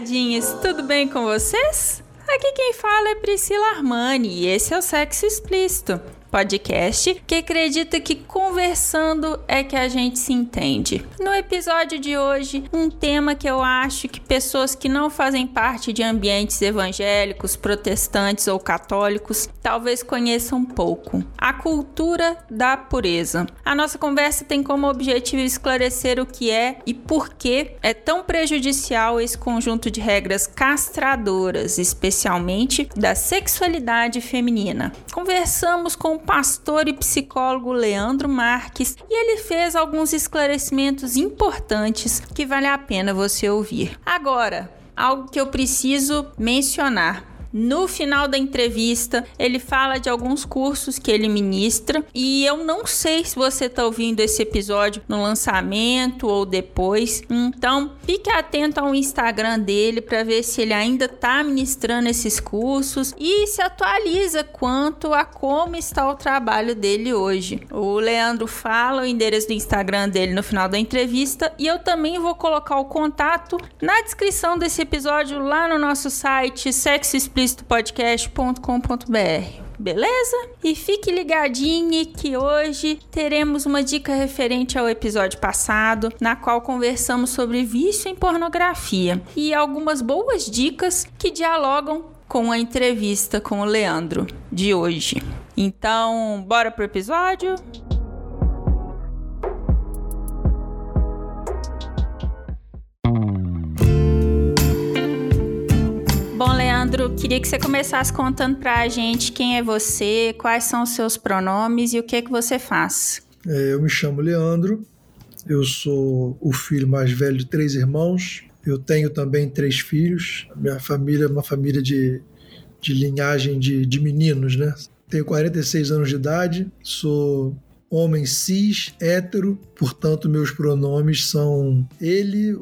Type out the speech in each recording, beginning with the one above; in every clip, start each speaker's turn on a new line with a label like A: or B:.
A: Olá, taradinhos, tudo bem com vocês? Aqui quem fala é Priscila Armani e esse é o Sexo Explícito podcast que acredita que conversando é que a gente se entende. No episódio de hoje, um tema que eu acho que pessoas que não fazem parte de ambientes evangélicos, protestantes ou católicos talvez conheçam pouco: a cultura da pureza. A nossa conversa tem como objetivo esclarecer o que é e por que é tão prejudicial esse conjunto de regras castradoras, especialmente da sexualidade feminina. Conversamos com pastor e psicólogo Leandro Marques e ele fez alguns esclarecimentos importantes que vale a pena você ouvir. Agora, algo que eu preciso mencionar. No final da entrevista, ele fala de alguns cursos que ele ministra e eu não sei se você está ouvindo esse episódio no lançamento ou depois. Então, fique atento ao Instagram dele para ver se ele ainda está ministrando esses cursos e se atualiza quanto a como está o trabalho dele hoje. O Leandro fala o endereço do Instagram dele no final da entrevista e eu também vou colocar o contato na descrição desse episódio lá no nosso site Sexo Explícito explicitopodcast.com.br. Beleza? E fique ligadinho que hoje teremos uma dica referente ao episódio passado, na qual conversamos sobre vício em pornografia e algumas boas dicas que dialogam com a entrevista com o Leandro de hoje. Então, bora pro episódio? Bom, Leandro, queria que você começasse contando para a gente quem é você, quais são os seus pronomes e o que é que você faz.
B: É, eu me chamo Leandro, eu sou o filho mais velho de três irmãos, eu tenho também três filhos, minha família é uma família de, de linhagem de, de meninos, né? Tenho 46 anos de idade, sou homem cis, hétero, portanto meus pronomes são ele,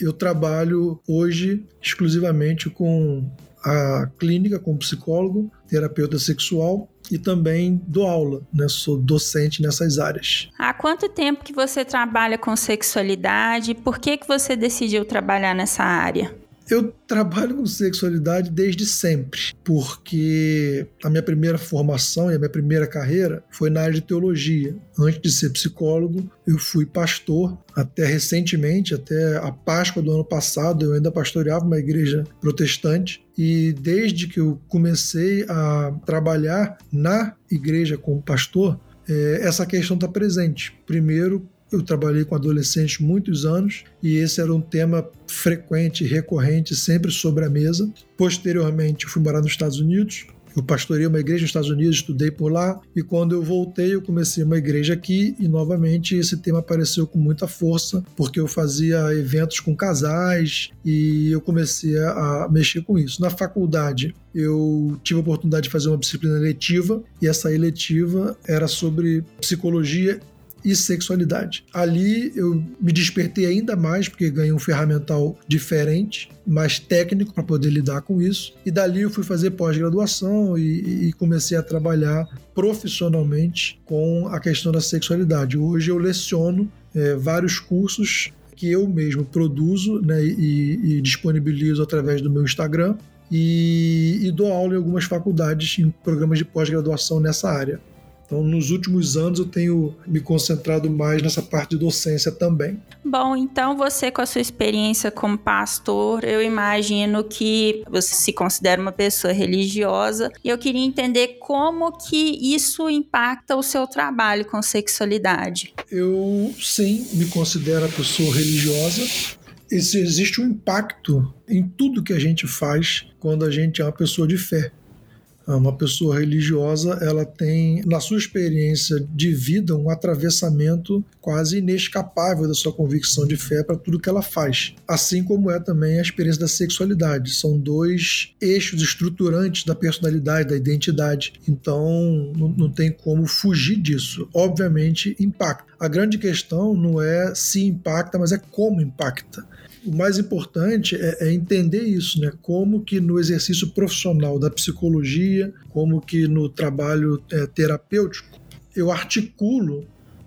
B: eu trabalho hoje exclusivamente com a clínica como psicólogo, terapeuta sexual e também dou aula, né? Sou docente nessas áreas.
A: Há quanto tempo que você trabalha com sexualidade? Por que que você decidiu trabalhar nessa área?
B: Eu trabalho com sexualidade desde sempre, porque a minha primeira formação e a minha primeira carreira foi na área de teologia. Antes de ser psicólogo, eu fui pastor até recentemente, até a Páscoa do ano passado, eu ainda pastoreava uma igreja protestante. E desde que eu comecei a trabalhar na igreja como pastor, eh, essa questão está presente. Primeiro, eu trabalhei com adolescentes muitos anos e esse era um tema frequente, recorrente, sempre sobre a mesa. Posteriormente, fui morar nos Estados Unidos. Eu pastorei uma igreja nos Estados Unidos, estudei por lá, e quando eu voltei, eu comecei uma igreja aqui, e novamente esse tema apareceu com muita força, porque eu fazia eventos com casais e eu comecei a mexer com isso. Na faculdade, eu tive a oportunidade de fazer uma disciplina eletiva, e essa eletiva era sobre psicologia e sexualidade. Ali eu me despertei ainda mais, porque ganhei um ferramental diferente, mais técnico para poder lidar com isso. E dali eu fui fazer pós-graduação e, e, comecei a trabalhar profissionalmente com a questão da sexualidade. Hoje eu leciono é, vários cursos que eu mesmo produzo né, e, e disponibilizo através do meu Instagram. E, e dou aula em algumas faculdades, em programas de pós-graduação nessa área. Então, nos últimos anos, eu tenho me concentrado mais nessa parte de docência também.
A: Bom, então você, com a sua experiência como pastor, eu imagino que você se considera uma pessoa religiosa e eu queria entender como que isso impacta o seu trabalho com sexualidade.
B: Eu, sim, me considero a pessoa religiosa. Existe um impacto em tudo que a gente faz quando a gente é uma pessoa de fé Uma pessoa religiosa, ela tem, na sua experiência de vida, um atravessamento quase inescapável da sua convicção de fé para tudo que ela faz. Assim como é também a experiência da sexualidade. São dois eixos estruturantes da personalidade, da identidade. Então, não, não tem como fugir disso. Obviamente, impacta. A grande questão não é se impacta, mas é como impacta o mais importante é, é, entender isso, né? Como que no exercício profissional da psicologia, como que no trabalho é, terapêutico, eu articulo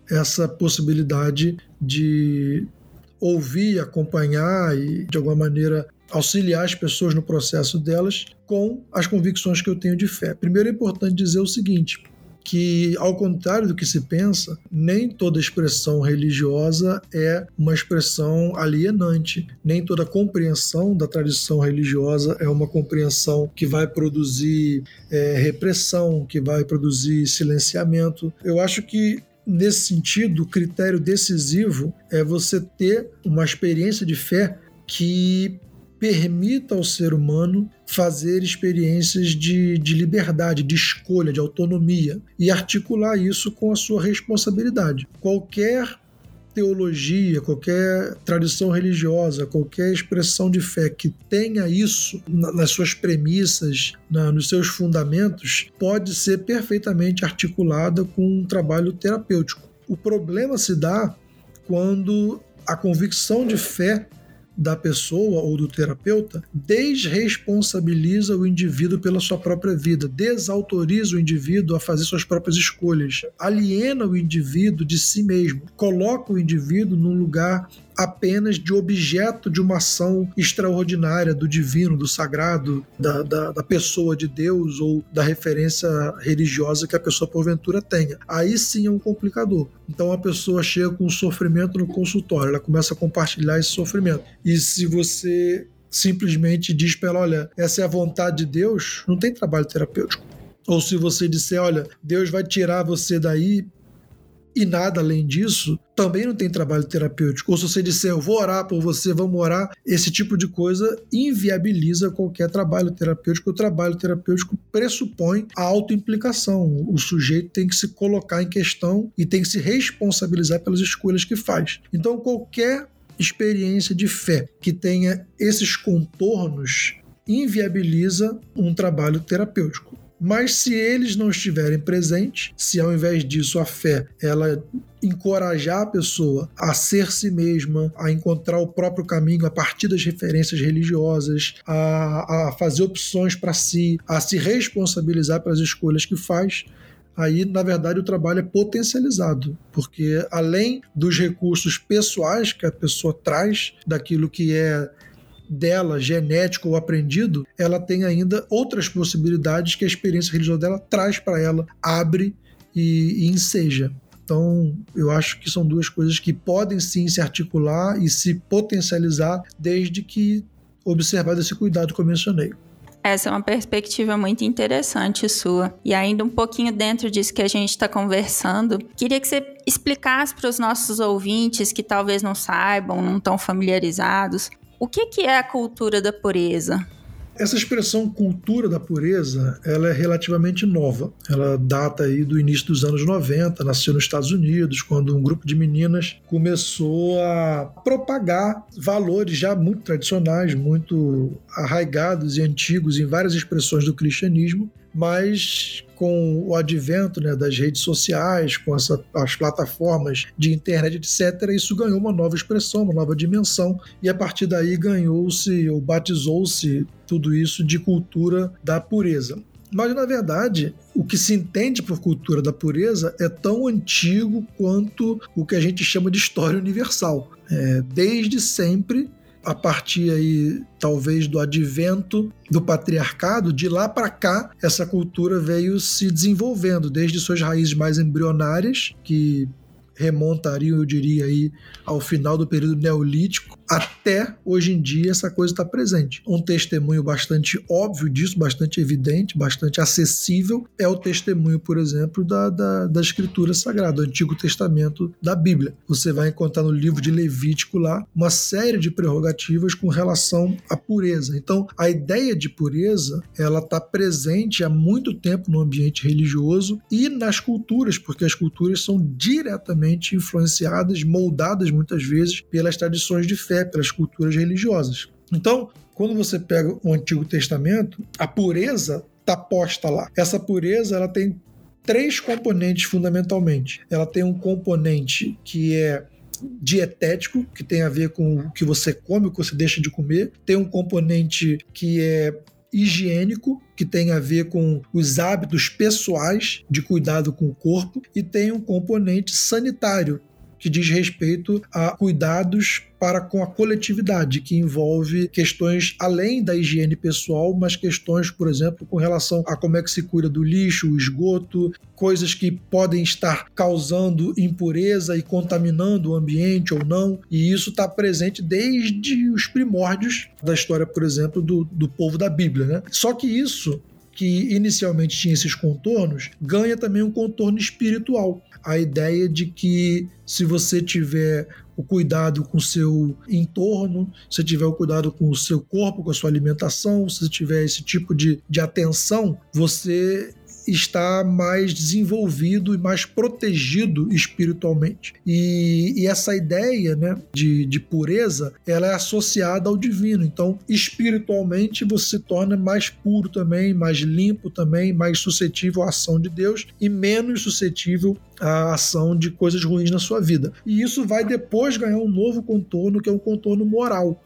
B: essa possibilidade de ouvir, acompanhar e de alguma maneira auxiliar as pessoas no processo delas com as convicções que eu tenho de fé. Primeiro é importante dizer o seguinte: que, ao contrário do que se pensa, nem toda expressão religiosa é uma expressão alienante, nem toda compreensão da tradição religiosa é uma compreensão que vai produzir é, repressão, que vai produzir silenciamento. Eu acho que Nesse sentido, o critério decisivo é você ter uma experiência de fé que permita ao ser humano fazer experiências de, de liberdade, de escolha, de autonomia e articular isso com a sua responsabilidade. Qualquer teologia, qualquer tradição religiosa, qualquer expressão de fé que tenha isso nas suas premissas, na, nos seus fundamentos, pode ser perfeitamente articulada com um trabalho terapêutico. O problema se dá quando a convicção de fé da pessoa ou do terapeuta desresponsabiliza o indivíduo pela sua própria vida, desautoriza o indivíduo a fazer suas próprias escolhas, aliena o indivíduo de si mesmo, coloca o indivíduo num lugar apenas de objeto de uma ação extraordinária do divino, do sagrado, da, da, da, pessoa de Deus ou da referência religiosa que a pessoa porventura tenha. Aí sim é um complicador. Então a pessoa chega com sofrimento no consultório, ela começa a compartilhar esse sofrimento. E se você simplesmente diz para ela: olha, essa é a vontade de Deus, não tem trabalho terapêutico. Ou se você disser, olha, Deus vai tirar você daí e nada além disso, também não tem trabalho terapêutico. Ou se você disser, eu vou orar por você, vamos orar, esse tipo de coisa inviabiliza qualquer trabalho terapêutico. O trabalho terapêutico pressupõe a autoimplicação. O sujeito tem que se colocar em questão e tem que se responsabilizar pelas escolhas que faz. Então, qualquer experiência de fé que tenha esses contornos inviabiliza um trabalho terapêutico. Mas se eles não estiverem presentes, se ao invés disso a fé ela encorajar a pessoa a ser si mesma, a encontrar o próprio caminho a partir das referências religiosas, a, a fazer opções para si, a se responsabilizar pelas escolhas que faz, aí na verdade o trabalho é potencializado, porque além dos recursos pessoais que a pessoa traz, daquilo que é dela, genético ou aprendido, ela tem ainda outras possibilidades que a experiência religiosa dela traz para ela, abre e, e enseja. Então, eu acho que são duas coisas que podem sim se articular e se potencializar desde que observado esse cuidado que eu mencionei.
A: Essa é uma perspectiva muito interessante sua. E ainda um pouquinho dentro disso que a gente está conversando, queria que você explicasse para os nossos ouvintes que talvez não saibam, não estão familiarizados, o que, que é a cultura da pureza?
B: Essa expressão cultura da pureza, ela é relativamente nova. Ela data aí do início dos anos 90, nasceu nos Estados Unidos, quando um grupo de meninas começou a propagar valores já muito tradicionais, muito arraigados e antigos em várias expressões do cristianismo, mas com o advento né, das redes sociais, com essa, as plataformas de internet, etc., isso ganhou uma nova expressão, uma nova dimensão, e a partir daí ganhou-se ou batizou-se tudo isso de cultura da pureza. Mas, na verdade, o que se entende por cultura da pureza é tão antigo quanto o que a gente chama de história universal. É, desde sempre a partir aí talvez do advento do patriarcado, de lá para cá essa cultura veio se desenvolvendo desde suas raízes mais embrionárias, que remontariam, eu diria, aí, ao final do período neolítico, até hoje em dia essa coisa está presente. Um testemunho bastante óbvio disso, bastante evidente, bastante acessível, é o testemunho, por exemplo, da, da, da Escritura Sagrada, do Antigo Testamento da Bíblia. Você vai encontrar no livro de Levítico lá uma série de prerrogativas com relação à pureza. Então, a ideia de pureza ela está presente há muito tempo no ambiente religioso e nas culturas, porque as culturas são diretamente influenciadas, moldadas muitas vezes pelas tradições de fé, pelas culturas religiosas. Então, quando você pega o Antigo Testamento, a pureza está posta lá. Essa pureza ela tem três componentes fundamentalmente. Ela tem um componente que é dietético, que tem a ver com o que você come, o que você deixa de comer. Tem um componente que é higiênico, que tem a ver com os hábitos pessoais de cuidado com o corpo, e tem um componente sanitário, que diz respeito a cuidados para com a coletividade, que envolve questões além da higiene pessoal, mas questões, por exemplo, com relação a como é que se cuida do lixo, o esgoto, coisas que podem estar causando impureza e contaminando o ambiente ou não, e isso está presente desde os primórdios da história, por exemplo, do, do povo da Bíblia. Né? Só que isso que inicialmente tinha esses contornos, ganha também um contorno espiritual a ideia de que se você tiver o cuidado com o seu entorno, se tiver o cuidado com o seu corpo, com a sua alimentação, se tiver esse tipo de, de atenção, você está mais desenvolvido e mais protegido espiritualmente. E, e essa ideia né, de, de, pureza ela é associada ao divino. Então, espiritualmente, você se torna mais puro também, mais limpo também, mais suscetível à ação de Deus e menos suscetível à ação de coisas ruins na sua vida. E isso vai depois ganhar um novo contorno, que é um contorno moral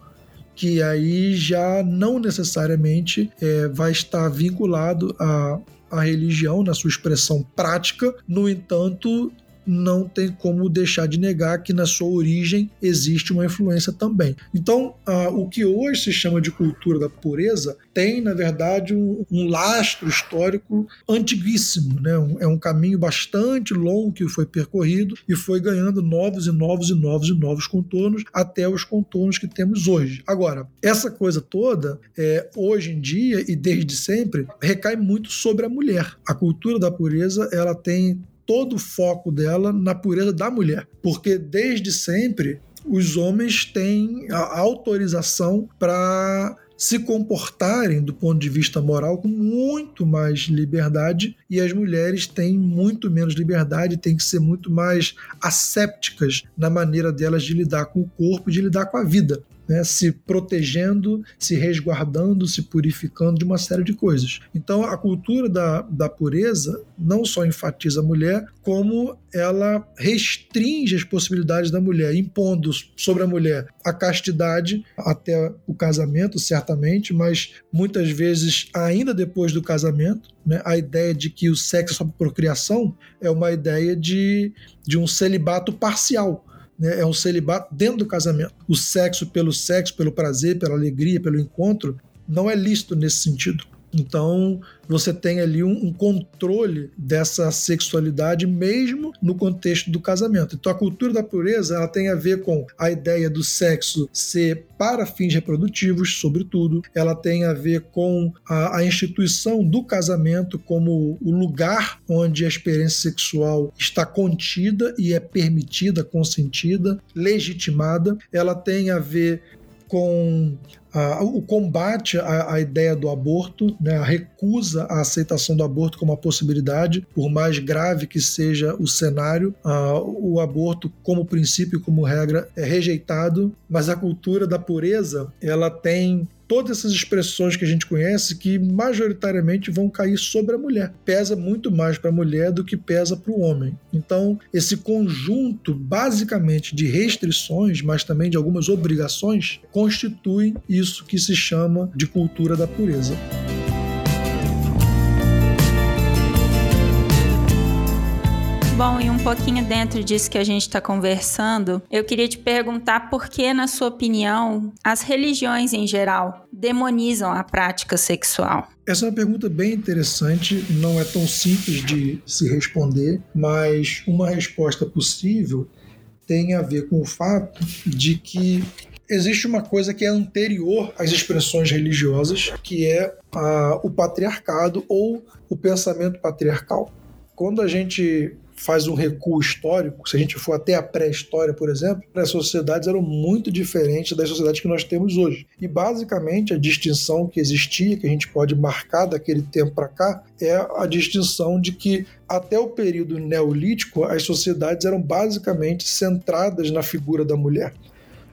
B: que aí já não necessariamente é, vai estar vinculado a a religião na sua expressão prática, no entanto, não tem como deixar de negar que na sua origem existe uma influência também. Então, o que hoje se chama de cultura da pureza tem, na verdade, um, um lastro histórico antiguíssimo. Né? Um, é um caminho bastante longo que foi percorrido e foi ganhando novos e novos e novos e novos contornos até os contornos que temos hoje. Agora, essa coisa toda, é, hoje em dia e desde sempre, recai muito sobre a mulher. A cultura da pureza ela tem todo o foco dela na pureza da mulher, porque desde sempre os homens têm a autorização para se comportarem do ponto de vista moral com muito mais liberdade. E as mulheres têm muito menos liberdade, têm que ser muito mais assépticas na maneira delas de lidar com o corpo e de lidar com a vida né, se protegendo, se resguardando, se purificando de uma série de coisas. Então, a cultura da, da pureza não só enfatiza a mulher, como ela restringe as possibilidades da mulher, impondo sobre a mulher a castidade até o casamento, certamente, mas muitas vezes ainda depois do casamento. Né, a ideia de que o sexo é só procriação é uma ideia de, de um celibato parcial né, é um celibato dentro do casamento. O sexo pelo sexo, pelo prazer, pela alegria, pelo encontro, não é lícito nesse sentido. Então, você tem ali um, um, controle dessa sexualidade mesmo no contexto do casamento. Então, a cultura da pureza ela tem a ver com a ideia do sexo ser para fins reprodutivos, sobretudo. Ela tem a ver com a, a instituição do casamento como o lugar onde a experiência sexual está contida e é permitida, consentida, legitimada. Ela tem a ver com o combate à, à, ideia do aborto, né, a recusa à aceitação do aborto como uma possibilidade, por mais grave que seja o cenário, o aborto como princípio, como regra, é rejeitado, mas a cultura da pureza ela tem todas essas expressões que a gente conhece que majoritariamente vão cair sobre a mulher. Pesa muito mais para a mulher do que pesa para o homem. Então, esse conjunto basicamente de restrições, mas também de algumas obrigações, constitui isso que se chama de cultura da pureza.
A: Bom, e um pouquinho dentro disso que a gente está conversando, eu queria te perguntar por que, na sua opinião, as religiões em geral demonizam a prática sexual?
B: Essa é uma pergunta bem interessante, não é tão simples de se responder, mas uma resposta possível tem a ver com o fato de que existe uma coisa que é anterior às expressões religiosas, que é a, o patriarcado ou o pensamento patriarcal. Quando a gente faz um recuo histórico, se a gente for até a pré-história, por exemplo, as sociedades eram muito diferentes das sociedades que nós temos hoje. E basicamente a distinção que existia, que a gente pode marcar daquele tempo para cá, é a distinção de que até o período neolítico as sociedades eram basicamente centradas na figura da mulher.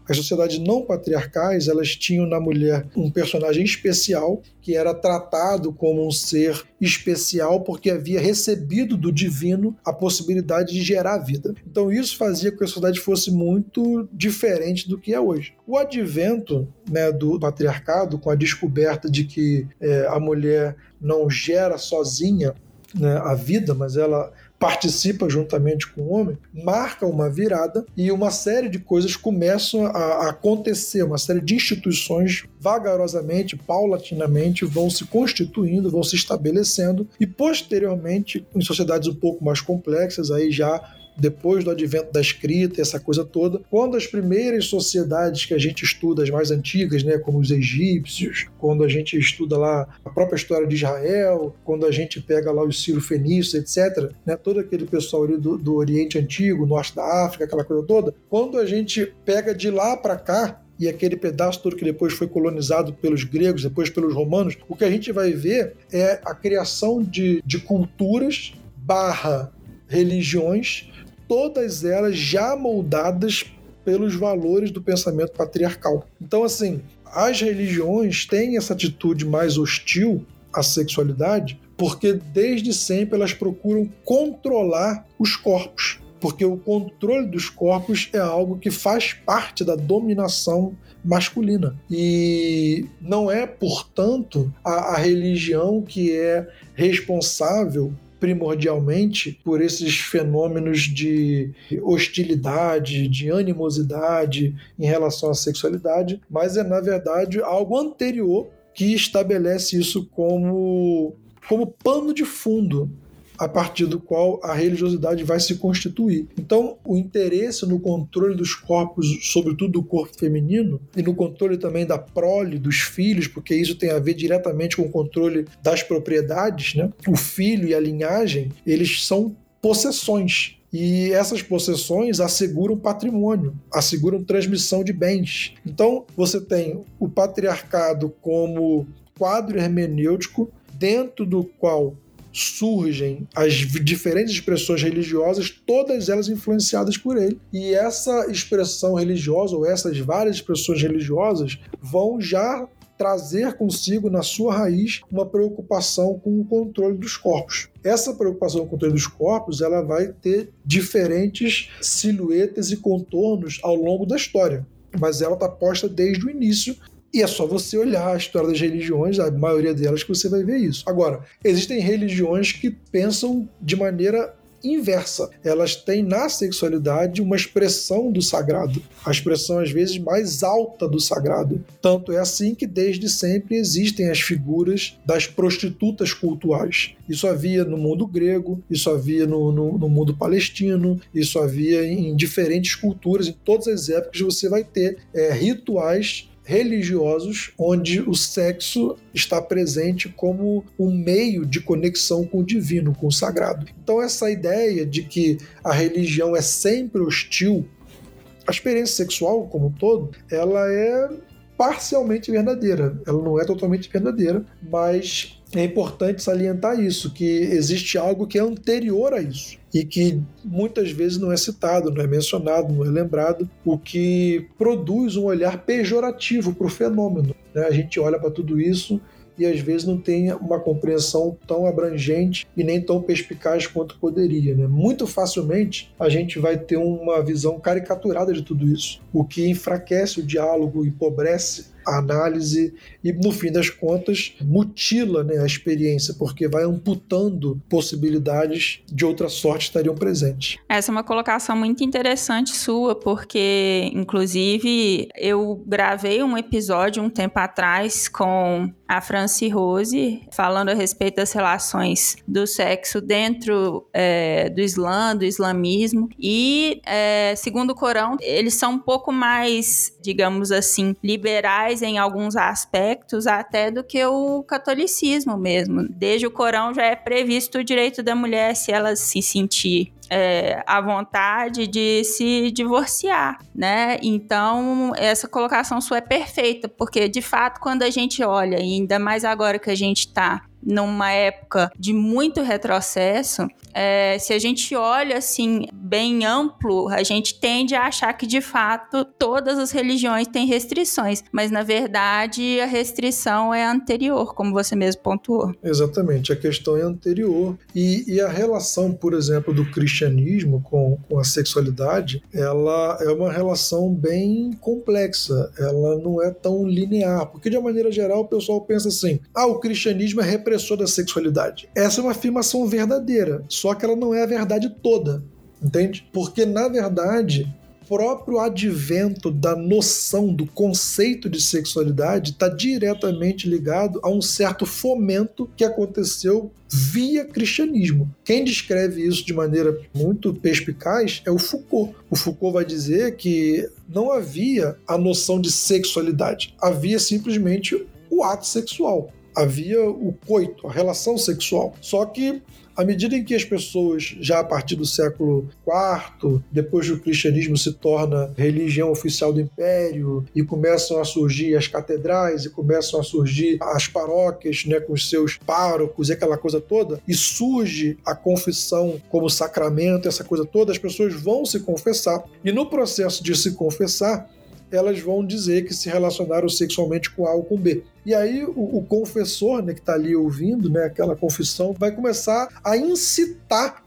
B: As sociedades não patriarcais, elas tinham na mulher um personagem especial que era tratado como um ser especial porque havia recebido do divino a possibilidade de gerar vida. Então isso fazia com que a sociedade fosse muito diferente do que é hoje. O advento né, do patriarcado, com a descoberta de que é, a mulher não gera sozinha né, a vida, mas ela participa juntamente com o homem, marca uma virada e uma série de coisas começam a acontecer, uma série de instituições vagarosamente, paulatinamente vão se constituindo, vão se estabelecendo e posteriormente em sociedades um pouco mais complexas, aí já depois do advento da escrita, essa coisa toda, quando as primeiras sociedades que a gente estuda, as mais antigas, né, como os egípcios, quando a gente estuda lá a própria história de Israel, quando a gente pega lá os Ciro Fenícios, etc., né, todo aquele pessoal ali do, do Oriente Antigo, Norte da África, aquela coisa toda, quando a gente pega de lá para cá, e aquele pedaço todo que depois foi colonizado pelos gregos, depois pelos romanos, o que a gente vai ver é a criação de, de culturas barra religiões todas elas já moldadas pelos valores do pensamento patriarcal. Então, assim, as religiões têm essa atitude mais hostil à sexualidade porque desde sempre elas procuram controlar os corpos. Porque o controle dos corpos é algo que faz parte da dominação masculina. E não é, portanto, a, a religião que é responsável primordialmente por esses fenômenos de hostilidade, de animosidade em relação à sexualidade, mas é na verdade algo anterior que estabelece isso como como pano de fundo a partir do qual a religiosidade vai se constituir. Então, o interesse no controle dos corpos, sobretudo do corpo feminino, e no controle também da prole, dos filhos, porque isso tem a ver diretamente com o controle das propriedades, né? O filho e a linhagem, eles são possessões. E essas possessões asseguram patrimônio, asseguram transmissão de bens. Então, você tem o patriarcado como quadro hermenêutico dentro do qual surgem as diferentes expressões religiosas, todas elas influenciadas por ele. E essa expressão religiosa, ou essas várias expressões religiosas, vão já trazer consigo na sua raiz uma preocupação com o controle dos corpos. Essa preocupação com o controle dos corpos, ela vai ter diferentes silhuetas e contornos ao longo da história, mas ela está posta desde o início e é só você olhar a história das religiões, a maioria delas, que você vai ver isso. Agora, existem religiões que pensam de maneira inversa. Elas têm na sexualidade uma expressão do sagrado, a expressão às vezes mais alta do sagrado. Tanto é assim que desde sempre existem as figuras das prostitutas cultuais. Isso havia no mundo grego, isso havia no, no, no mundo palestino, isso havia em diferentes culturas, em todas as épocas você vai ter é, rituais religiosos onde o sexo está presente como um meio de conexão com o divino, com o sagrado. Então essa ideia de que a religião é sempre hostil, a experiência sexual como um todo, ela é parcialmente verdadeira. Ela não é totalmente verdadeira, mas é importante salientar isso, que existe algo que é anterior a isso e que muitas vezes não é citado, não é mencionado, não é lembrado, o que produz um olhar pejorativo para o fenômeno. Né? A gente olha para tudo isso e às vezes não tem uma compreensão tão abrangente e nem tão perspicaz quanto poderia. Né? Muito facilmente a gente vai ter uma visão caricaturada de tudo isso, o que enfraquece o diálogo, empobrece análise e, no fim das contas, mutila né, a experiência, porque vai amputando possibilidades de outra sorte estariam presentes.
A: Essa é uma colocação muito interessante sua, porque, inclusive, eu gravei um episódio um tempo atrás com a Franci Rose, falando a respeito das relações do sexo dentro é, do Islã, do islamismo. E, é, segundo o Corão, eles são um pouco mais, digamos assim, liberais em alguns aspectos até do que o catolicismo mesmo. Desde o Corão já é previsto o direito da mulher, se ela se sentir é, a vontade de se divorciar, né? Então, essa colocação sua é perfeita, porque de fato, quando a gente olha, ainda mais agora que a gente está numa época de muito retrocesso, é, se a gente olha assim bem amplo, a gente tende a achar que de fato todas as religiões têm restrições, mas na verdade a restrição é anterior, como você mesmo pontuou.
B: Exatamente, a questão é anterior e, e a relação, por exemplo, do cristianismo com, com a sexualidade, ela é uma relação bem complexa, ela não é tão linear, porque de uma maneira geral o pessoal pensa assim: ah, o cristianismo é repressor da sexualidade. Essa é uma afirmação verdadeira, só que ela não é a verdade toda, entende? Porque, na verdade, próprio advento da noção do conceito de sexualidade está diretamente ligado a um certo fomento que aconteceu via cristianismo. Quem descreve isso de maneira muito perspicaz é o Foucault. O Foucault vai dizer que não havia a noção de sexualidade, havia simplesmente o ato sexual havia o coito, a relação sexual. Só que à medida em que as pessoas, já a partir do século IV, depois do cristianismo se torna religião oficial do império e começam a surgir as catedrais e começam a surgir as paróquias, né, com os seus párocos e aquela coisa toda, e surge a confissão como sacramento, essa coisa toda, as pessoas vão se confessar. E no processo de se confessar, elas vão dizer que se relacionaram sexualmente com A ou com B. E aí o, o confessor, né, que está ali ouvindo, né, aquela confissão, vai começar a incitar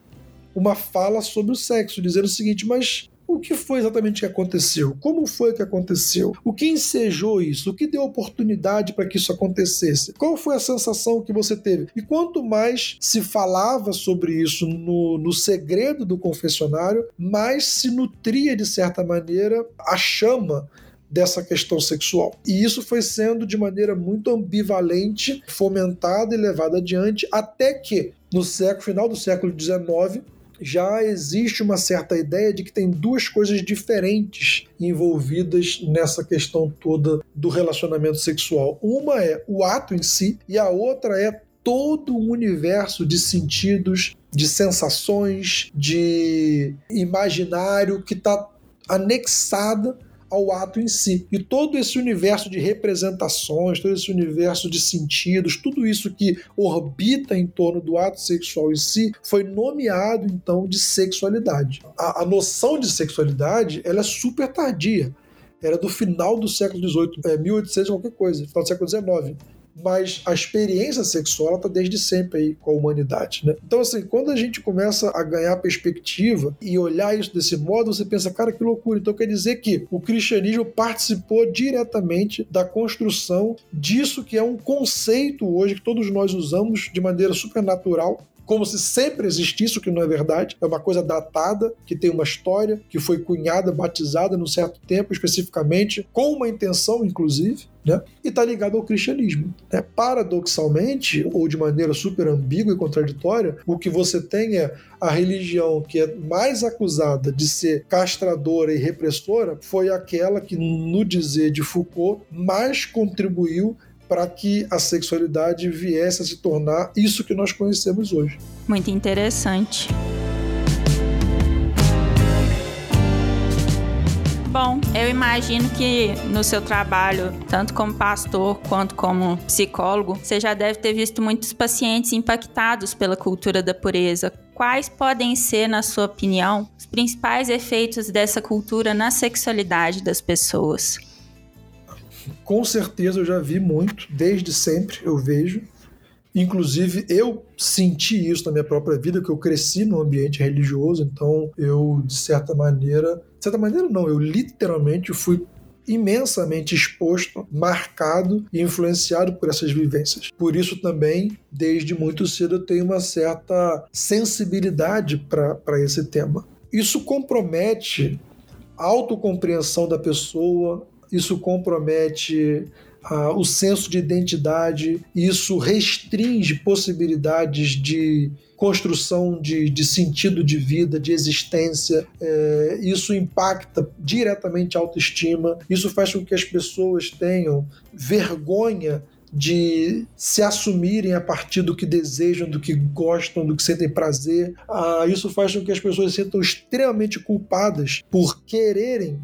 B: uma fala sobre o sexo, dizendo o seguinte: mas o que foi exatamente que aconteceu? Como foi que aconteceu? O que ensejou isso? O que deu oportunidade para que isso acontecesse? Qual foi a sensação que você teve? E quanto mais se falava sobre isso no, no segredo do confessionário, mais se nutria, de certa maneira, a chama dessa questão sexual. E isso foi sendo de maneira muito ambivalente fomentada e levada adiante até que no século final do século XIX já existe uma certa ideia de que tem duas coisas diferentes envolvidas nessa questão toda do relacionamento sexual. Uma é o ato em si e a outra é todo o universo de sentidos, de sensações, de imaginário que está anexada ao ato em si. E todo esse universo de representações, todo esse universo de sentidos, tudo isso que orbita em torno do ato sexual em si, foi nomeado então de sexualidade. A, a noção de sexualidade ela é super tardia. Era do final do século XVIII, é, 1800 qualquer coisa, final do século XIX mas a experiência sexual está desde sempre aí com a humanidade, né? Então, assim, quando a gente começa a ganhar perspectiva e olhar isso desse modo, você pensa, cara, que loucura. Então quer dizer que o cristianismo participou diretamente da construção disso que é um conceito hoje que todos nós usamos de maneira supernatural como se sempre existisse, o que não é verdade. É uma coisa datada, que tem uma história, que foi cunhada, batizada num certo tempo especificamente, com uma intenção, inclusive, né? e está ligado ao cristianismo. Né? Paradoxalmente, ou de maneira super ambígua e contraditória, o que você tem é a religião que é mais acusada de ser castradora e repressora foi aquela que, no dizer de Foucault, mais contribuiu para que a sexualidade viesse a se tornar isso que nós conhecemos hoje.
A: Muito interessante. Bom, eu imagino que no seu trabalho, tanto como pastor quanto como psicólogo, você já deve ter visto muitos pacientes impactados pela cultura da pureza. Quais podem ser, na sua opinião, os principais efeitos dessa cultura na sexualidade das pessoas?
B: Com certeza eu já vi muito, desde sempre eu vejo. Inclusive, eu senti isso na minha própria vida, que eu cresci no ambiente religioso, então eu, de certa maneira, de certa maneira não, eu literalmente fui imensamente exposto, marcado e influenciado por essas vivências. Por isso também, desde muito cedo, eu tenho uma certa sensibilidade para esse tema. Isso compromete a autocompreensão da pessoa, isso compromete uh, o senso de identidade, isso restringe possibilidades de construção de, de sentido de vida, de existência. É, isso impacta diretamente a autoestima, isso faz com que as pessoas tenham vergonha de se assumirem a partir do que desejam, do que gostam, do que sentem prazer. Ah, isso faz com que as pessoas se sintam extremamente culpadas por quererem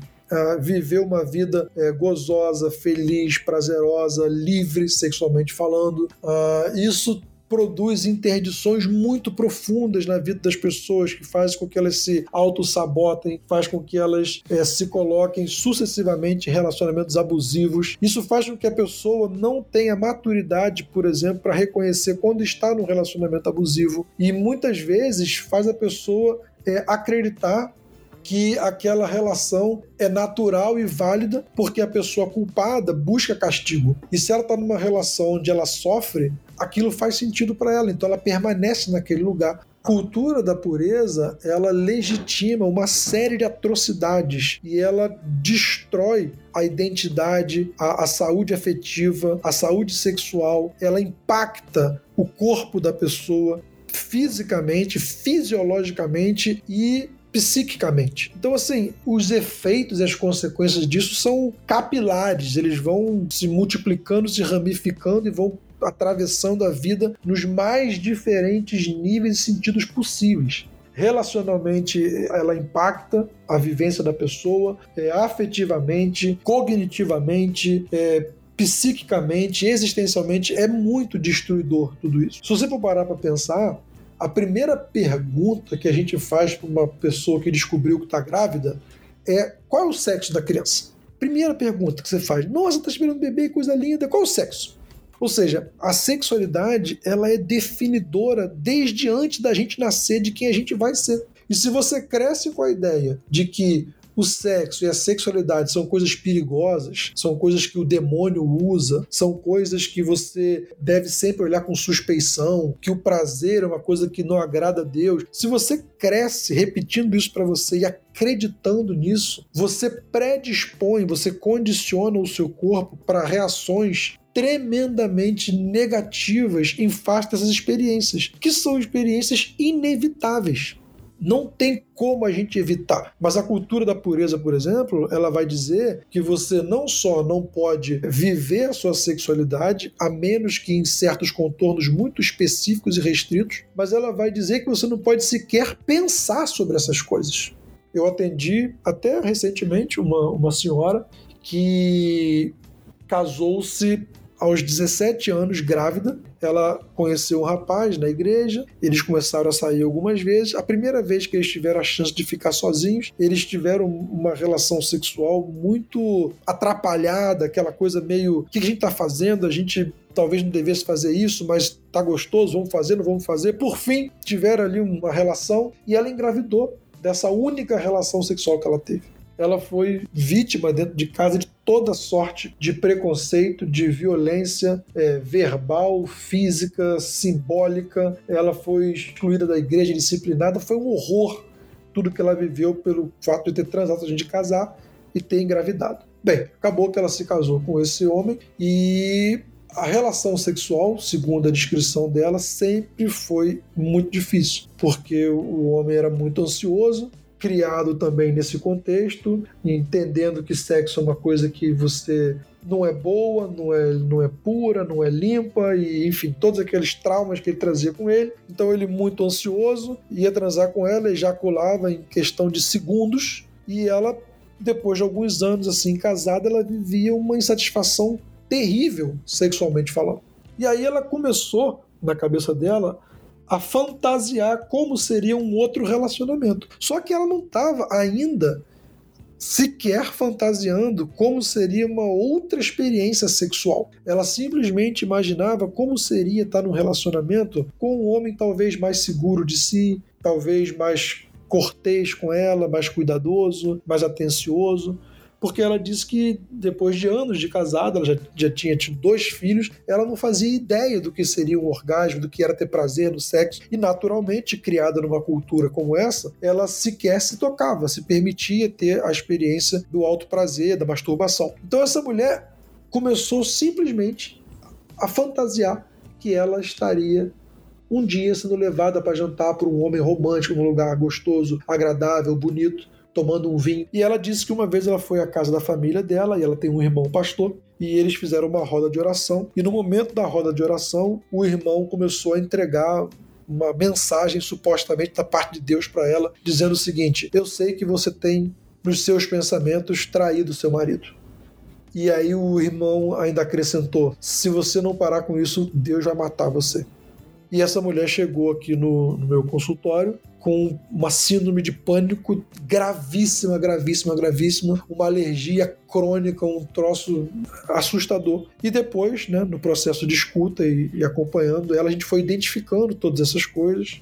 B: Viver uma vida uh, gozosa, feliz, prazerosa, livre sexualmente falando. Uh, isso produz interdições muito profundas na vida das pessoas, que faz com que elas se auto-sabotem, faz com que elas é, se coloquem sucessivamente em relacionamentos abusivos. Isso faz com que a pessoa não tenha maturidade, por exemplo, para reconhecer quando está num relacionamento abusivo. E muitas vezes faz a pessoa é, acreditar que aquela relação é natural e válida porque a pessoa culpada busca castigo. E se ela está numa relação onde ela sofre, aquilo faz sentido para ela, então ela permanece naquele lugar. Cultura da pureza, ela legitima uma série de atrocidades e ela destrói a identidade, a, a saúde afetiva, a saúde sexual, ela impacta o corpo da pessoa fisicamente, fisiologicamente e psiquicamente. Então, assim, os efeitos e as consequências disso são capilares, eles vão se multiplicando, se ramificando e vão atravessando a vida nos mais diferentes níveis e sentidos possíveis. Relacionalmente, ela impacta a vivência da pessoa, é, afetivamente, cognitivamente, é, psiquicamente, existencialmente, é muito destruidor tudo isso. Se você for parar para pensar, a primeira pergunta que a gente faz para uma pessoa que descobriu que está grávida é qual é o sexo da criança? Primeira pergunta que você faz: Nossa, está esperando bebê, coisa linda, qual é o sexo? Ou seja, a sexualidade ela é definidora desde antes da gente nascer de quem a gente vai ser. E se você cresce com a ideia de que o sexo e a sexualidade são coisas perigosas, são coisas que o demônio usa, são coisas que você deve sempre olhar com suspeição, que o prazer é uma coisa que não agrada a Deus. Se você cresce repetindo isso para você e acreditando nisso, você predispõe, você condiciona o seu corpo para reações tremendamente negativas em face dessas experiências, que são experiências inevitáveis não tem como a gente evitar. Mas a cultura da pureza, por exemplo, ela vai dizer que você não só não pode viver a sua sexualidade, a menos que em certos contornos muito específicos e restritos, mas ela vai dizer que você não pode sequer pensar sobre essas coisas. Eu atendi até recentemente uma, uma senhora que casou-se aos 17 anos, grávida, ela conheceu um rapaz na igreja, eles começaram a sair algumas vezes. A primeira vez que eles tiveram a chance de ficar sozinhos, eles tiveram uma relação sexual muito atrapalhada, aquela coisa meio: o que a gente está fazendo? A gente talvez não devesse fazer isso, mas tá gostoso, vamos fazer, não vamos fazer. Por fim, tiveram ali uma relação e ela engravidou dessa única relação sexual que ela teve ela foi vítima dentro de casa de toda sorte de preconceito, de violência é, verbal, física, simbólica. Ela foi excluída da igreja, disciplinada. Foi um horror tudo que ela viveu pelo fato de ter transado, de casar e ter engravidado. Bem, acabou que ela se casou com esse homem e a relação sexual, segundo a descrição dela, sempre foi muito difícil, porque o homem era muito ansioso, criado também nesse contexto, entendendo que sexo é uma coisa que você não é boa, não é, não é pura, não é limpa, e enfim, todos aqueles traumas que ele trazia com ele. Então ele, muito ansioso, ia transar com ela, ejaculava em questão de segundos, e ela, depois de alguns anos assim casada, ela vivia uma insatisfação terrível sexualmente falando. E aí ela começou, na cabeça dela, a fantasiar como seria um outro relacionamento. Só que ela não estava ainda sequer fantasiando como seria uma outra experiência sexual. Ela simplesmente imaginava como seria estar num relacionamento com um homem talvez mais seguro de si, talvez mais cortês com ela, mais cuidadoso, mais atencioso porque ela disse que depois de anos de casada, ela já, já tinha tido dois filhos, ela não fazia ideia do que seria um orgasmo, do que era ter prazer no sexo, e naturalmente, criada numa cultura como essa, ela sequer se tocava, se permitia ter a experiência do alto prazer, da masturbação. Então essa mulher começou simplesmente a fantasiar que ela estaria um dia sendo levada para jantar por um homem romântico num lugar gostoso, agradável, bonito, tomando um vinho. E ela disse que uma vez ela foi à casa da família dela e ela tem um irmão pastor e eles fizeram uma roda de oração. E no momento da roda de oração, o irmão começou a entregar uma mensagem supostamente da parte de Deus para ela, dizendo o seguinte: Eu sei que você tem nos seus pensamentos traído seu marido. E aí o irmão ainda acrescentou: Se você não parar com isso, Deus vai matar você. E essa mulher chegou aqui no, no meu consultório com uma síndrome de pânico gravíssima, gravíssima, gravíssima, uma alergia crônica, um troço assustador. E depois, né, no processo de escuta e, e acompanhando ela, a gente foi identificando todas essas coisas.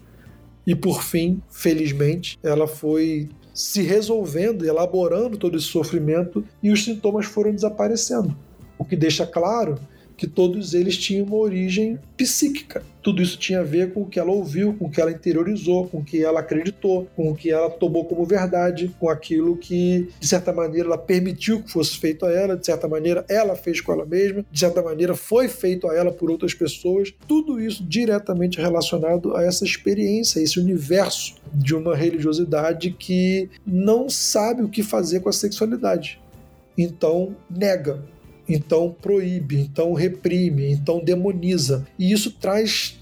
B: E por fim, felizmente, ela foi se resolvendo, elaborando todo esse sofrimento e os sintomas foram desaparecendo. O que deixa claro que todos eles tinham uma origem psíquica. Tudo isso tinha a ver com o que ela ouviu, com o que ela interiorizou, com o que ela acreditou, com o que ela tomou como verdade, com aquilo que, de certa maneira, ela permitiu que fosse feito a ela, de certa maneira, ela fez com ela mesma, de certa maneira, foi feito a ela por outras pessoas. Tudo isso diretamente relacionado a essa experiência, a esse universo de uma religiosidade que não sabe o que fazer com a sexualidade. Então, nega, então proíbe, então reprime, então demoniza. E isso traz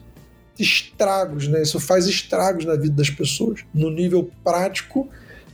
B: estragos, né? Isso faz estragos na vida das pessoas, no nível prático,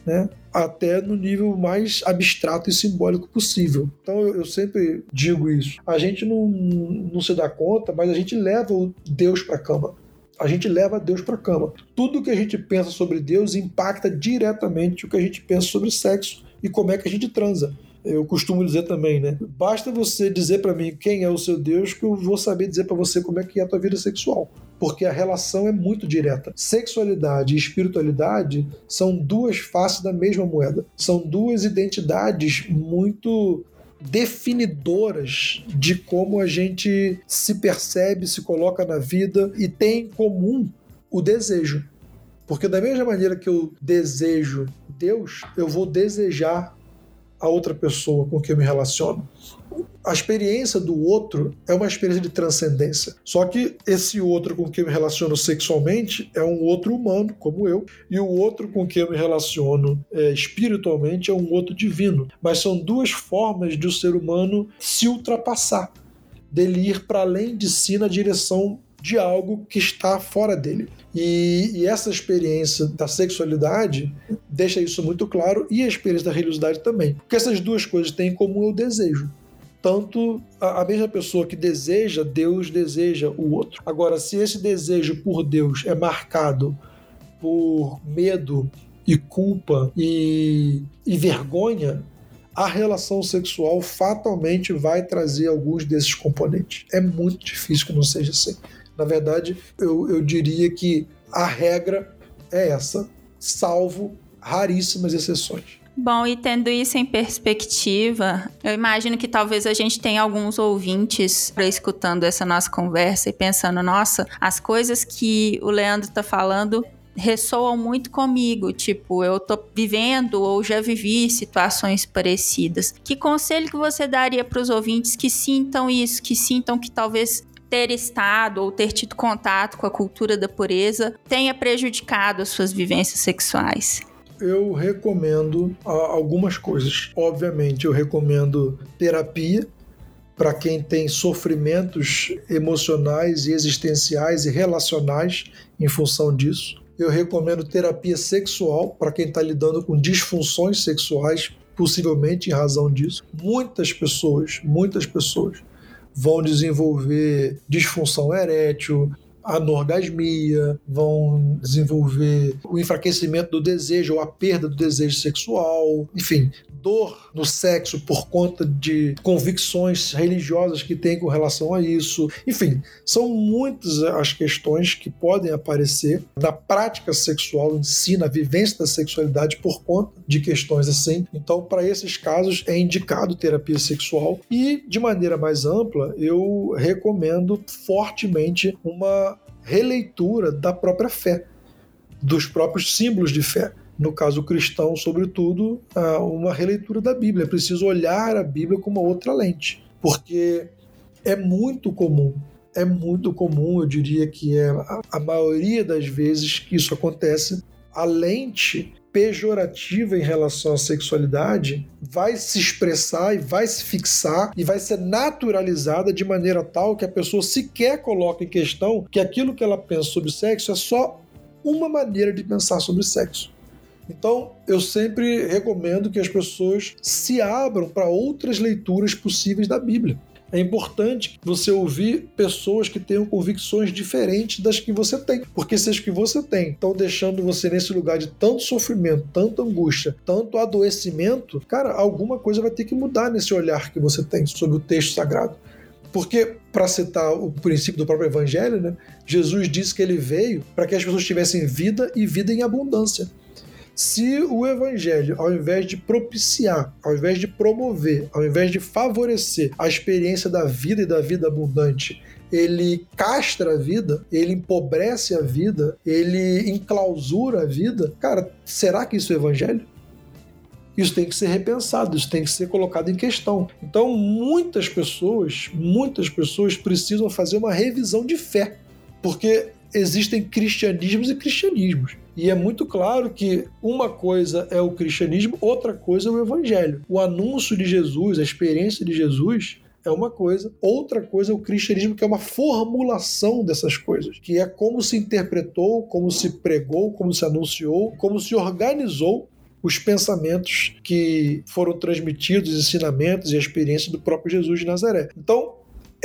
B: né? Até no nível mais abstrato e simbólico possível. Então eu, eu sempre digo isso. A gente não, não se dá conta, mas a gente leva o Deus para a cama. A gente leva Deus para a cama. Tudo que a gente pensa sobre Deus impacta diretamente o que a gente pensa sobre sexo e como é que a gente transa eu costumo dizer também, né? Basta você dizer para mim quem é o seu Deus que eu vou saber dizer para você como é que é a tua vida sexual. Porque a relação é muito direta. Sexualidade e espiritualidade são duas faces da mesma moeda. São duas identidades muito definidoras de como a gente se percebe, se coloca na vida e tem em comum o desejo. Porque da mesma maneira que eu desejo Deus, eu vou desejar a outra pessoa com quem eu me relaciono. A experiência do outro é uma experiência de transcendência. Só que esse outro com quem eu me relaciono sexualmente é um outro humano, como eu, e o outro com quem eu me relaciono é, espiritualmente é um outro divino. Mas são duas formas de o ser humano se ultrapassar, dele ir para além de si na direção de algo que está fora dele. E, e, essa experiência da sexualidade deixa isso muito claro e a experiência da religiosidade também. Porque essas duas coisas têm em comum o desejo. Tanto a, a mesma pessoa que deseja, Deus deseja o outro. Agora, se esse desejo por Deus é marcado por medo e culpa e, e vergonha, a relação sexual fatalmente vai trazer alguns desses componentes. É muito difícil que não seja assim. Na verdade, eu, eu diria que a regra é essa, salvo raríssimas exceções.
A: Bom, e tendo isso em perspectiva, eu imagino que talvez a gente tenha alguns ouvintes escutando essa nossa conversa e pensando: nossa, as coisas que o Leandro está falando ressoam muito comigo, tipo, eu tô vivendo ou já vivi situações parecidas. Que conselho que você daria para os ouvintes que sintam isso, que sintam que talvez ter estado ou ter tido contato com a cultura da pureza tenha prejudicado as suas vivências sexuais?
B: Eu recomendo algumas coisas. Obviamente, eu recomendo terapia para quem tem sofrimentos emocionais e existenciais e relacionais em função disso. Eu recomendo terapia sexual para quem está lidando com disfunções sexuais, possivelmente em razão disso. Muitas pessoas, muitas pessoas vão desenvolver disfunção erétil, anorgasmia, vão desenvolver o enfraquecimento do desejo ou a perda do desejo sexual, enfim, dor no sexo por conta de convicções religiosas que tem com relação a isso. Enfim, são muitas as questões que podem aparecer na prática sexual em si, na vivência da sexualidade por conta de questões assim. Então, para esses casos, é indicado terapia sexual e, de maneira mais ampla, eu recomendo fortemente uma releitura da própria fé, dos próprios símbolos de fé no caso cristão, sobretudo, uma releitura da Bíblia. É preciso olhar a Bíblia com uma outra lente, porque é muito comum, é muito comum, eu diria que é a maioria das vezes que isso acontece, a lente pejorativa em relação à sexualidade vai se expressar e vai se fixar e vai ser naturalizada de maneira tal que a pessoa sequer coloca em questão que aquilo que ela pensa sobre sexo é só uma maneira de pensar sobre sexo. Então, eu sempre recomendo que as pessoas se abram para outras leituras possíveis da Bíblia. É importante você ouvir pessoas que tenham convicções diferentes das que você tem, porque se as que você tem estão deixando você nesse lugar de tanto sofrimento, tanta angústia, tanto adoecimento, cara, alguma coisa vai ter que mudar nesse olhar que você tem sobre o texto sagrado. Porque, para citar o princípio do próprio Evangelho, né, Jesus disse que ele veio para que as pessoas tivessem vida e vida em abundância. Se o evangelho, ao invés de propiciar, ao invés de promover, ao invés de favorecer a experiência da vida e da vida abundante, ele castra a vida, ele empobrece a vida, ele enclausura a vida, cara, será que isso é evangelho? Isso tem que ser repensado, isso tem que ser colocado em questão. Então, muitas pessoas, muitas pessoas precisam fazer uma revisão de fé, porque existem cristianismos e cristianismos. E é muito claro que uma coisa é o cristianismo, outra coisa é o evangelho. O anúncio de Jesus, a experiência de Jesus, é uma coisa, outra coisa é o cristianismo, que é uma formulação dessas coisas, que é como se interpretou, como se pregou, como se anunciou, como se organizou os pensamentos que foram transmitidos, os ensinamentos e a experiência do próprio Jesus de Nazaré. Então,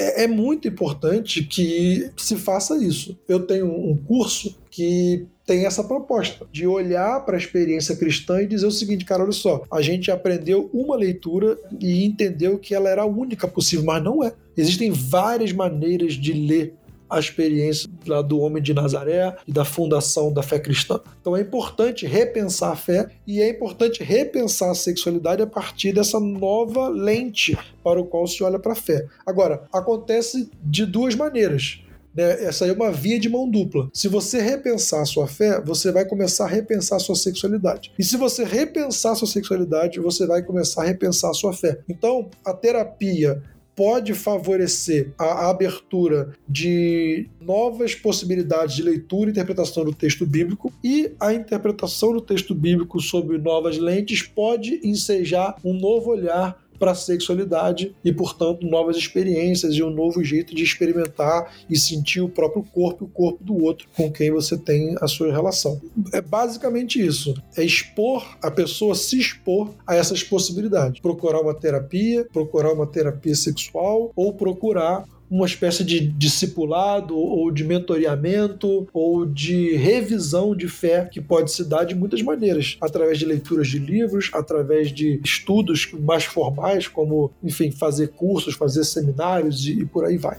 B: é, é muito importante que se faça isso. Eu tenho um curso que tem essa proposta de olhar para a experiência cristã e dizer o seguinte, cara, olha só, a gente aprendeu uma leitura e entendeu que ela era a única possível, mas não é. Existem várias maneiras de ler a experiência lá do homem de Nazaré e da fundação da fé cristã. Então é importante repensar a fé e é importante repensar a sexualidade a partir dessa nova lente para o qual se olha para a fé. Agora, acontece de duas maneiras. Né? Essa é uma via de mão dupla. Se você repensar a sua fé, você vai começar a repensar a sua sexualidade. E se você repensar a sua sexualidade, você vai começar a repensar a sua fé. Então, a terapia pode favorecer a abertura de novas possibilidades de leitura e interpretação do texto bíblico e a interpretação do texto bíblico sob novas lentes pode ensejar um novo olhar para a sexualidade e, portanto, novas experiências e um novo jeito de experimentar e sentir o próprio corpo e o corpo do outro com quem você tem a sua relação. É basicamente isso. É expor a pessoa se expor a essas possibilidades. Procurar uma terapia, procurar uma terapia sexual ou procurar uma espécie de discipulado ou de mentoreamento ou de revisão de fé que pode se dar de muitas maneiras, através de leituras de livros, através de estudos mais formais, como, enfim, fazer cursos, fazer seminários e, e por aí vai.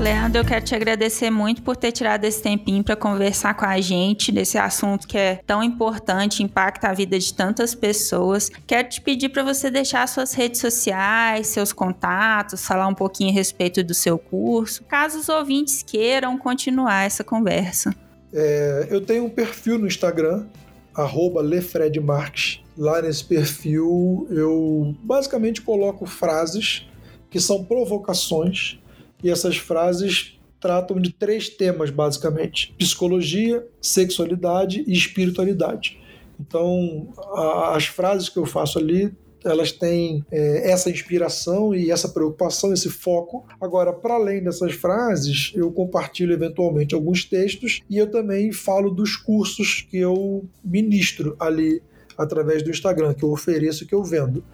A: Leandro, eu quero te agradecer muito por ter tirado esse tempinho para conversar com a gente desse assunto que é tão importante, impacta a vida de tantas pessoas. Quero te pedir para você deixar suas redes sociais, seus contatos, falar um pouquinho a respeito do seu curso, caso os ouvintes queiram continuar essa conversa.
B: É, eu tenho um perfil no Instagram, @lefredmarques. Lá nesse perfil eu basicamente coloco frases que são provocações e essas frases tratam de três temas, basicamente: psicologia, sexualidade e espiritualidade. Então, a, as frases que eu faço ali elas têm é, essa inspiração e essa preocupação, esse foco. Agora, para além dessas frases, eu compartilho eventualmente alguns textos e eu também falo dos cursos que eu ministro ali através do Instagram, que eu ofereço que eu vendo.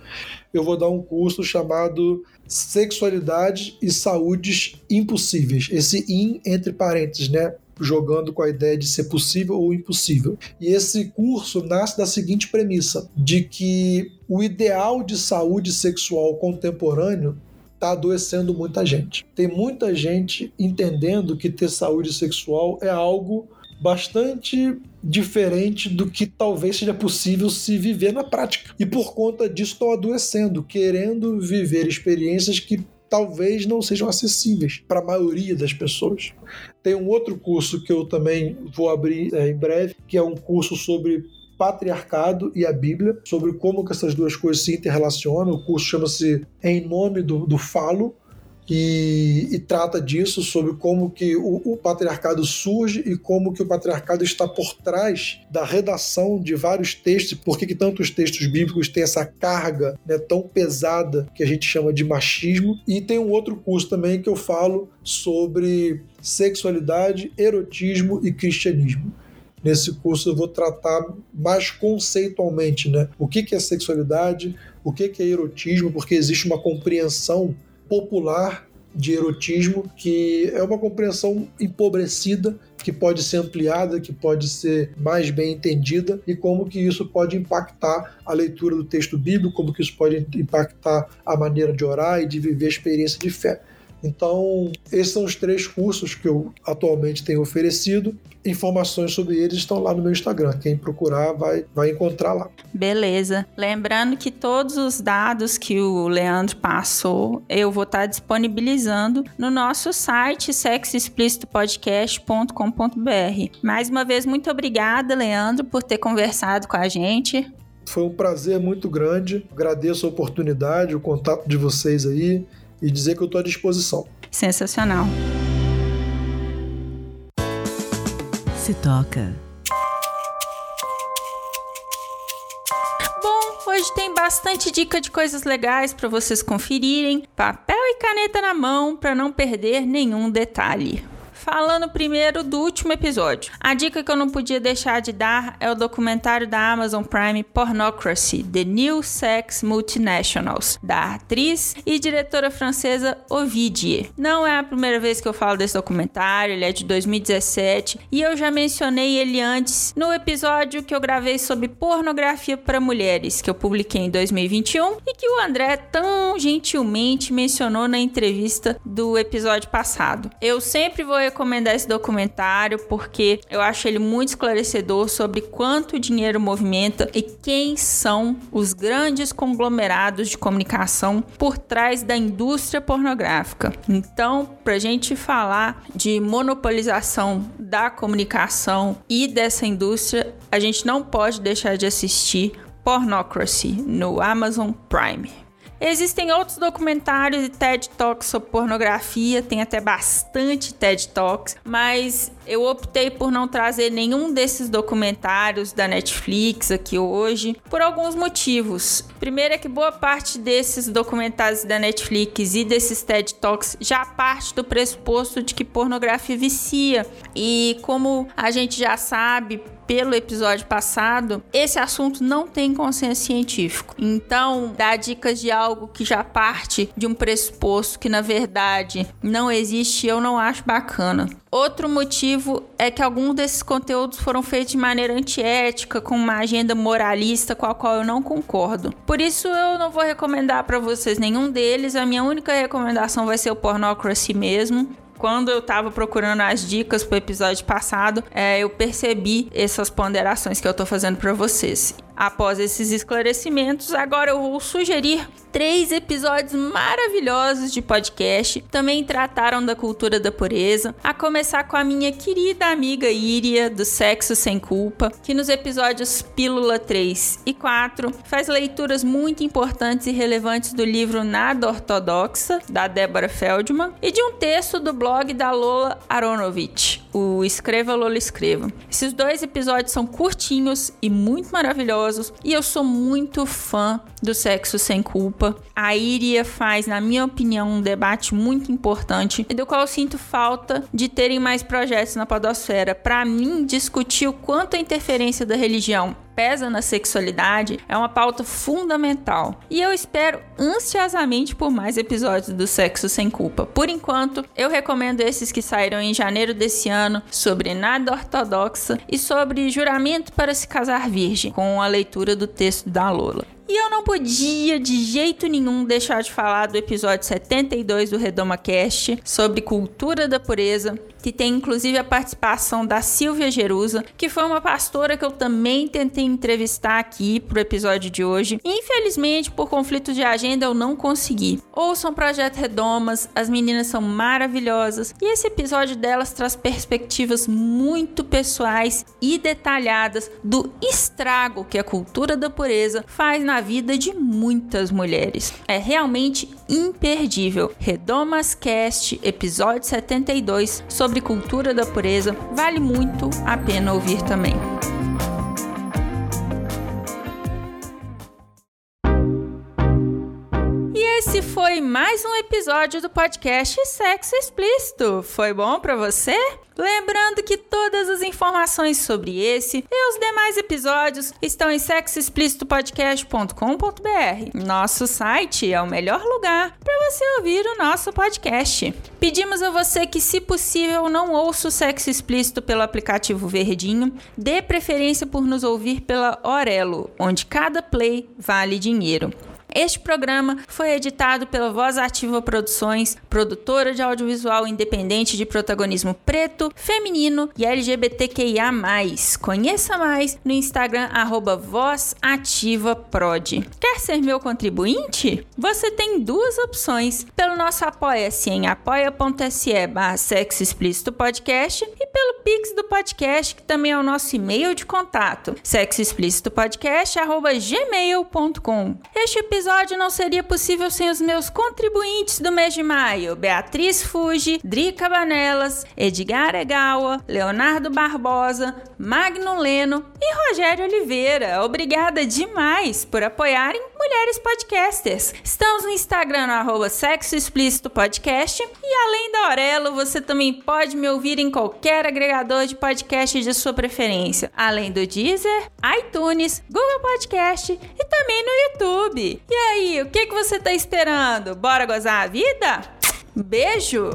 B: Eu vou dar um curso chamado Sexualidade e Saúdes Impossíveis. Esse in entre parênteses, né? jogando com a ideia de ser possível ou impossível. E esse curso nasce da seguinte premissa: de que o ideal de saúde sexual contemporâneo está adoecendo muita gente. Tem muita gente entendendo que ter saúde sexual é algo bastante diferente do que talvez seja possível se viver na prática. E por conta disso estão adoecendo, querendo viver experiências que talvez não sejam acessíveis para a maioria das pessoas. Tem um outro curso que eu também vou abrir é, em breve, que é um curso sobre patriarcado e a Bíblia, sobre como que essas duas coisas se interrelacionam. O curso chama-se Em Nome do, do Falo, e, e, trata disso sobre como que o, o, patriarcado surge e como que o patriarcado está por trás da redação de vários textos, por que tantos textos bíblicos têm essa carga né, tão pesada que a gente chama de machismo. E tem um outro curso também que eu falo sobre sexualidade, erotismo e cristianismo. Nesse curso eu vou tratar mais conceitualmente, né? O que, que é sexualidade, o que, que é erotismo, porque existe uma compreensão popular de erotismo que é uma compreensão empobrecida que pode ser ampliada, que pode ser mais bem entendida e como que isso pode impactar a leitura do texto bíblico, como que isso pode impactar a maneira de orar e de viver a experiência de fé. Então, esses são os três cursos que eu atualmente tenho oferecido. Informações sobre eles estão lá no meu Instagram. Quem procurar vai, vai encontrar lá.
A: Beleza. Lembrando que todos os dados que o Leandro passou, eu vou estar disponibilizando no nosso site sexoexplicitopodcast.com.br. Mais uma vez, muito obrigada, Leandro, por ter conversado com a gente.
B: Foi um prazer muito grande. Agradeço a oportunidade, o contato de vocês aí e dizer que eu estou à disposição.
A: Sensacional.
C: Se toca.
A: Bom, hoje tem bastante dica de coisas legais para vocês conferirem. Papel e caneta na mão para não perder nenhum detalhe. Falando primeiro do último episódio. A dica que eu não podia deixar de dar é o documentário da Amazon Prime Pornocracy: The New Sex Multinationals, da atriz e diretora francesa Ovidie. Não é a primeira vez que eu falo desse documentário, ele é de 2017 e eu já mencionei ele antes no episódio que eu gravei sobre pornografia para mulheres, que eu publiquei em 2021 e que o André tão gentilmente mencionou na entrevista do episódio passado. Eu sempre vou recomendar esse documentário porque eu acho ele muito esclarecedor sobre quanto dinheiro movimenta e quem são os grandes conglomerados de comunicação por trás da indústria pornográfica. Então, para gente falar de monopolização da comunicação e dessa indústria, a gente não pode deixar de assistir Pornocracy no Amazon Prime. Existem outros documentários e TED Talks sobre pornografia, tem até bastante TED Talks, mas eu optei por não trazer nenhum desses documentários da Netflix aqui hoje, por alguns motivos. Primeiro é que boa parte desses documentários da Netflix e desses TED Talks já parte do pressuposto de que pornografia vicia. E como a gente já sabe, pelo episódio passado, esse assunto não tem consenso científico. Então, dar dicas de algo que já parte de um pressuposto que na verdade não existe, eu não acho bacana. Outro motivo é que alguns desses conteúdos foram feitos de maneira antiética, com uma agenda moralista com a qual eu não concordo. Por isso eu não vou recomendar para vocês nenhum deles. A minha única recomendação vai ser o Pornocracy mesmo quando eu tava procurando as dicas pro episódio passado, é, eu percebi essas ponderações que eu tô fazendo para vocês. Após esses esclarecimentos, agora eu vou sugerir três episódios maravilhosos de podcast. Também trataram da cultura da pureza, a começar com a minha querida amiga Iria, do Sexo Sem Culpa, que nos episódios Pílula 3 e 4 faz leituras muito importantes e relevantes do livro Nada Ortodoxa, da Débora Feldman, e de um texto do blog da Lola Aronovich, o Escreva Lola Escreva. Esses dois episódios são curtinhos e muito maravilhosos e eu sou muito fã do Sexo Sem Culpa. A Iria faz, na minha opinião, um debate muito importante e do qual eu sinto falta de terem mais projetos na podosfera para mim discutir o quanto a interferência da religião pesa na sexualidade é uma pauta fundamental. E eu espero ansiosamente por mais episódios do Sexo Sem Culpa. Por enquanto, eu recomendo esses que saíram em janeiro desse ano sobre nada ortodoxa e sobre juramento para se casar virgem, com a leitura do texto da Lola. E eu não podia de jeito nenhum deixar de falar do episódio 72 do Redoma Cast sobre cultura da pureza, que tem inclusive a participação da Silvia Jerusa, que foi uma pastora que eu também tentei entrevistar aqui pro episódio de hoje. Infelizmente, por conflitos de agenda, eu não consegui. Ouçam Projeto Redomas, as meninas são maravilhosas e esse episódio delas traz perspectivas muito pessoais e detalhadas do estrago que a cultura da pureza faz na vida de muitas mulheres. É realmente imperdível. Redomas Cast, episódio 72, sobre cultura da pureza, vale muito a pena ouvir também. Esse foi mais um episódio do podcast Sexo Explícito. Foi bom para você? Lembrando que todas as informações sobre esse e os demais episódios estão em sexoexplicitopodcast.com.br. Nosso site é o melhor lugar para você ouvir o nosso podcast. Pedimos a você que, se possível, não ouça o Sexo Explícito pelo aplicativo Verdinho, dê preferência por nos ouvir pela Orelo, onde cada play vale dinheiro. Este programa foi editado pela Voz Ativa Produções, produtora de audiovisual independente de protagonismo preto, feminino e LGBTQIA+. Conheça mais no Instagram @vozativaprod. Quer ser meu contribuinte? Você tem duas opções: pelo nosso apoia-se em apoia.se barra sexo explícito podcast e pelo Pix do podcast, que também é o nosso e-mail de contato, sexoexplicitopodcast.gmail.com. Este episódio episódio não seria possível sem os meus contribuintes do mês de maio: Beatriz Fuji, Drica Banelas, Edgar Egawa, Leonardo Barbosa, Magno Leno e Rogério Oliveira. Obrigada demais por apoiarem Mulheres Podcasters. Estamos no Instagram no Sexo Explícito Podcast e além da Aurelo, você também pode me ouvir em qualquer agregador de podcast de sua preferência, além do Deezer, iTunes, Google Podcast e também no YouTube. E aí, o que, que você está esperando? Bora gozar a vida? Beijo!